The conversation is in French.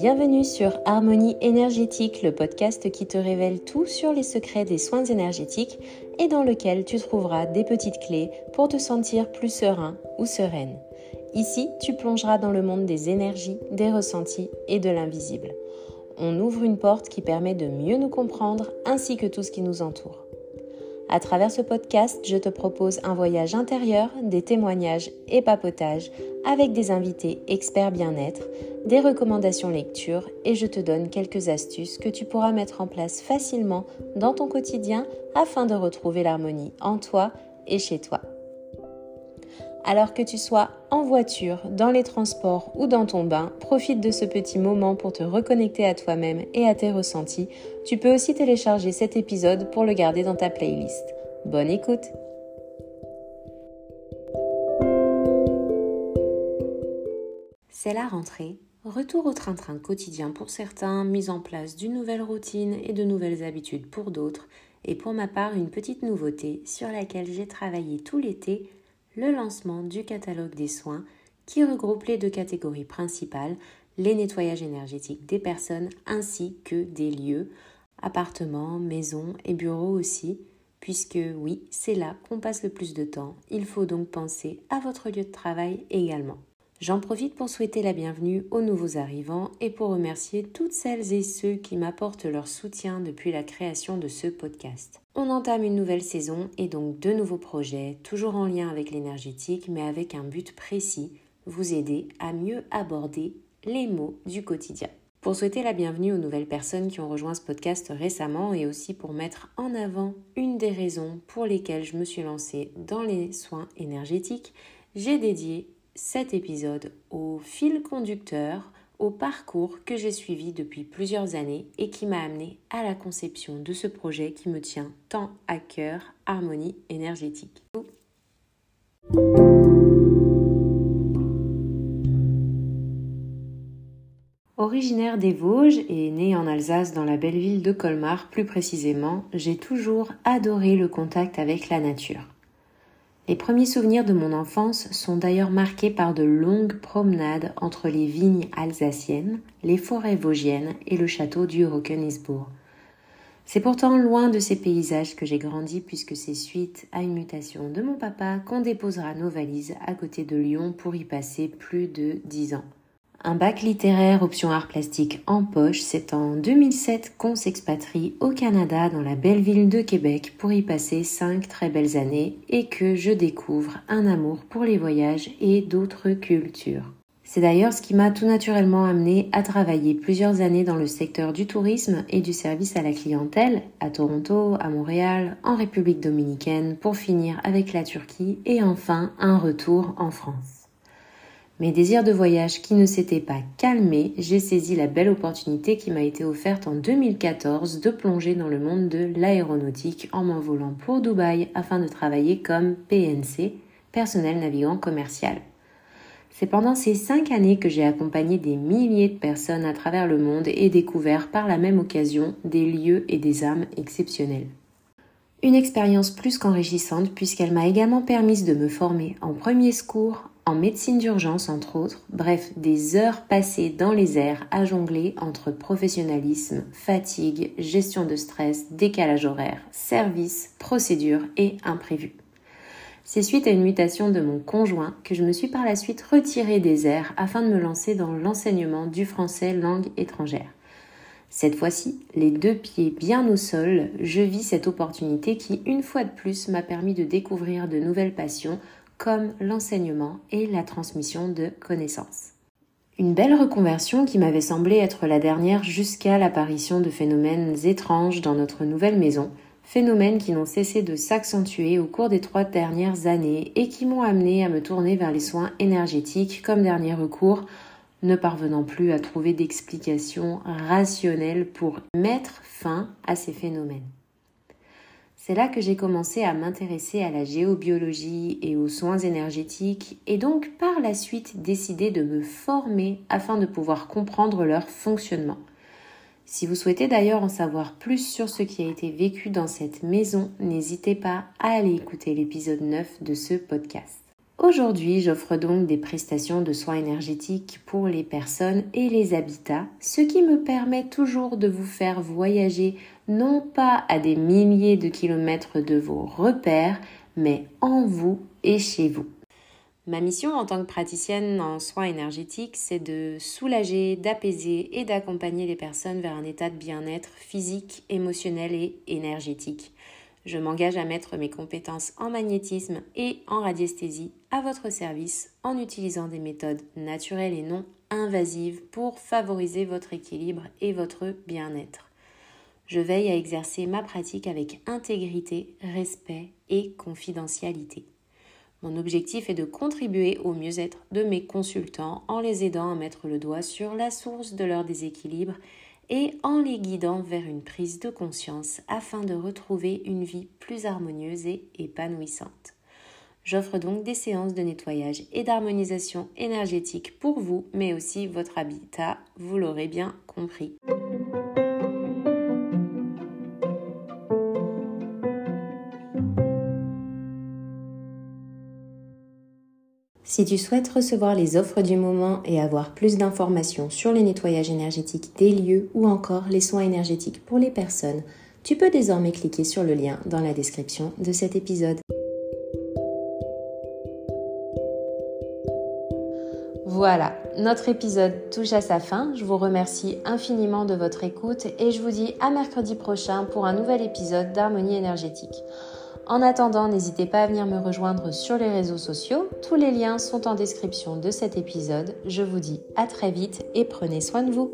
Bienvenue sur Harmonie énergétique, le podcast qui te révèle tout sur les secrets des soins énergétiques et dans lequel tu trouveras des petites clés pour te sentir plus serein ou sereine. Ici, tu plongeras dans le monde des énergies, des ressentis et de l'invisible. On ouvre une porte qui permet de mieux nous comprendre ainsi que tout ce qui nous entoure. À travers ce podcast, je te propose un voyage intérieur, des témoignages et papotages avec des invités experts bien-être, des recommandations lecture et je te donne quelques astuces que tu pourras mettre en place facilement dans ton quotidien afin de retrouver l'harmonie en toi et chez toi. Alors que tu sois en voiture, dans les transports ou dans ton bain, profite de ce petit moment pour te reconnecter à toi-même et à tes ressentis. Tu peux aussi télécharger cet épisode pour le garder dans ta playlist. Bonne écoute C'est la rentrée, retour au train-train quotidien pour certains, mise en place d'une nouvelle routine et de nouvelles habitudes pour d'autres, et pour ma part une petite nouveauté sur laquelle j'ai travaillé tout l'été le lancement du catalogue des soins qui regroupe les deux catégories principales, les nettoyages énergétiques des personnes ainsi que des lieux, appartements, maisons et bureaux aussi, puisque oui, c'est là qu'on passe le plus de temps. Il faut donc penser à votre lieu de travail également. J'en profite pour souhaiter la bienvenue aux nouveaux arrivants et pour remercier toutes celles et ceux qui m'apportent leur soutien depuis la création de ce podcast. On entame une nouvelle saison et donc de nouveaux projets, toujours en lien avec l'énergétique, mais avec un but précis, vous aider à mieux aborder les mots du quotidien. Pour souhaiter la bienvenue aux nouvelles personnes qui ont rejoint ce podcast récemment et aussi pour mettre en avant une des raisons pour lesquelles je me suis lancée dans les soins énergétiques, j'ai dédié cet épisode au fil conducteur, au parcours que j'ai suivi depuis plusieurs années et qui m'a amené à la conception de ce projet qui me tient tant à cœur, Harmonie énergétique. Originaire des Vosges et née en Alsace dans la belle ville de Colmar plus précisément, j'ai toujours adoré le contact avec la nature. Les premiers souvenirs de mon enfance sont d'ailleurs marqués par de longues promenades entre les vignes alsaciennes, les forêts vosgiennes et le château du Rockenisbourg. C'est pourtant loin de ces paysages que j'ai grandi puisque c'est suite à une mutation de mon papa qu'on déposera nos valises à côté de Lyon pour y passer plus de dix ans. Un bac littéraire option art plastique en poche, c'est en 2007 qu'on s'expatrie au Canada dans la belle ville de Québec pour y passer cinq très belles années et que je découvre un amour pour les voyages et d'autres cultures. C'est d'ailleurs ce qui m'a tout naturellement amené à travailler plusieurs années dans le secteur du tourisme et du service à la clientèle à Toronto, à Montréal, en République dominicaine pour finir avec la Turquie et enfin un retour en France. Mes désirs de voyage qui ne s'étaient pas calmés, j'ai saisi la belle opportunité qui m'a été offerte en 2014 de plonger dans le monde de l'aéronautique en m'envolant pour Dubaï afin de travailler comme PNC, personnel navigant commercial. C'est pendant ces cinq années que j'ai accompagné des milliers de personnes à travers le monde et découvert par la même occasion des lieux et des âmes exceptionnels. Une expérience plus qu'enrichissante puisqu'elle m'a également permis de me former en premier secours, en médecine d'urgence entre autres, bref, des heures passées dans les airs à jongler entre professionnalisme, fatigue, gestion de stress, décalage horaire, service, procédure et imprévu. C'est suite à une mutation de mon conjoint que je me suis par la suite retirée des airs afin de me lancer dans l'enseignement du français langue étrangère. Cette fois-ci, les deux pieds bien au sol, je vis cette opportunité qui, une fois de plus, m'a permis de découvrir de nouvelles passions comme l'enseignement et la transmission de connaissances. Une belle reconversion qui m'avait semblé être la dernière jusqu'à l'apparition de phénomènes étranges dans notre nouvelle maison, phénomènes qui n'ont cessé de s'accentuer au cours des trois dernières années et qui m'ont amené à me tourner vers les soins énergétiques comme dernier recours, ne parvenant plus à trouver d'explication rationnelle pour mettre fin à ces phénomènes. C'est là que j'ai commencé à m'intéresser à la géobiologie et aux soins énergétiques et donc par la suite décidé de me former afin de pouvoir comprendre leur fonctionnement. Si vous souhaitez d'ailleurs en savoir plus sur ce qui a été vécu dans cette maison, n'hésitez pas à aller écouter l'épisode 9 de ce podcast. Aujourd'hui, j'offre donc des prestations de soins énergétiques pour les personnes et les habitats, ce qui me permet toujours de vous faire voyager non pas à des milliers de kilomètres de vos repères, mais en vous et chez vous. Ma mission en tant que praticienne en soins énergétiques, c'est de soulager, d'apaiser et d'accompagner les personnes vers un état de bien-être physique, émotionnel et énergétique. Je m'engage à mettre mes compétences en magnétisme et en radiesthésie à votre service en utilisant des méthodes naturelles et non invasives pour favoriser votre équilibre et votre bien-être. Je veille à exercer ma pratique avec intégrité, respect et confidentialité. Mon objectif est de contribuer au mieux-être de mes consultants en les aidant à mettre le doigt sur la source de leur déséquilibre et en les guidant vers une prise de conscience afin de retrouver une vie plus harmonieuse et épanouissante. J'offre donc des séances de nettoyage et d'harmonisation énergétique pour vous, mais aussi votre habitat, vous l'aurez bien compris. Si tu souhaites recevoir les offres du moment et avoir plus d'informations sur les nettoyages énergétiques des lieux ou encore les soins énergétiques pour les personnes, tu peux désormais cliquer sur le lien dans la description de cet épisode. Voilà, notre épisode touche à sa fin. Je vous remercie infiniment de votre écoute et je vous dis à mercredi prochain pour un nouvel épisode d'Harmonie énergétique. En attendant, n'hésitez pas à venir me rejoindre sur les réseaux sociaux. Tous les liens sont en description de cet épisode. Je vous dis à très vite et prenez soin de vous.